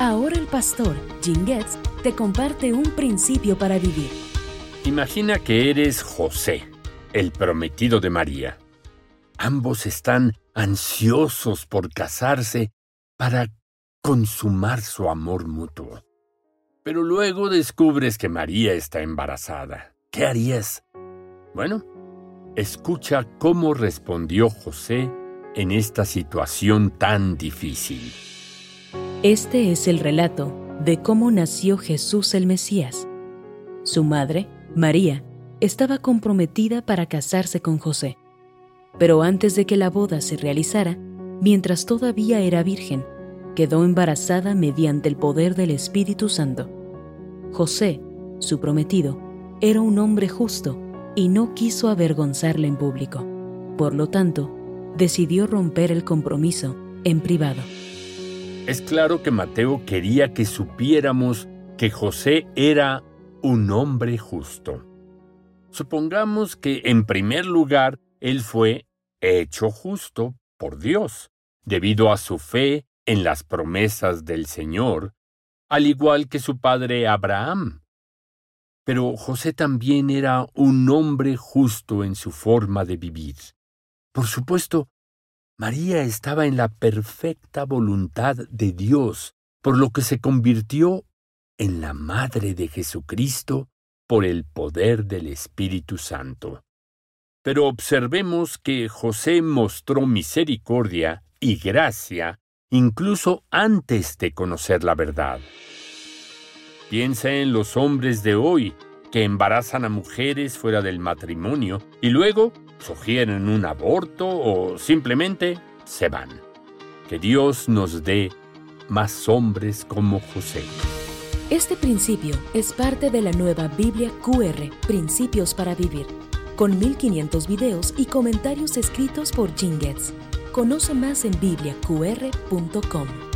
Ahora el pastor Jim Getz te comparte un principio para vivir. Imagina que eres José, el prometido de María. Ambos están ansiosos por casarse para consumar su amor mutuo. Pero luego descubres que María está embarazada. ¿Qué harías? Bueno, escucha cómo respondió José en esta situación tan difícil. Este es el relato de cómo nació Jesús el Mesías. Su madre, María, estaba comprometida para casarse con José. Pero antes de que la boda se realizara, mientras todavía era virgen, quedó embarazada mediante el poder del Espíritu Santo. José, su prometido, era un hombre justo y no quiso avergonzarle en público. Por lo tanto, decidió romper el compromiso en privado. Es claro que Mateo quería que supiéramos que José era un hombre justo. Supongamos que, en primer lugar, él fue hecho justo por Dios, debido a su fe en las promesas del Señor, al igual que su padre Abraham. Pero José también era un hombre justo en su forma de vivir. Por supuesto, María estaba en la perfecta voluntad de Dios, por lo que se convirtió en la Madre de Jesucristo por el poder del Espíritu Santo. Pero observemos que José mostró misericordia y gracia incluso antes de conocer la verdad. Piensa en los hombres de hoy que embarazan a mujeres fuera del matrimonio y luego sugieren un aborto o simplemente se van. Que Dios nos dé más hombres como José. Este principio es parte de la nueva Biblia QR, Principios para Vivir, con 1500 videos y comentarios escritos por Jim Conoce más en bibliaqr.com.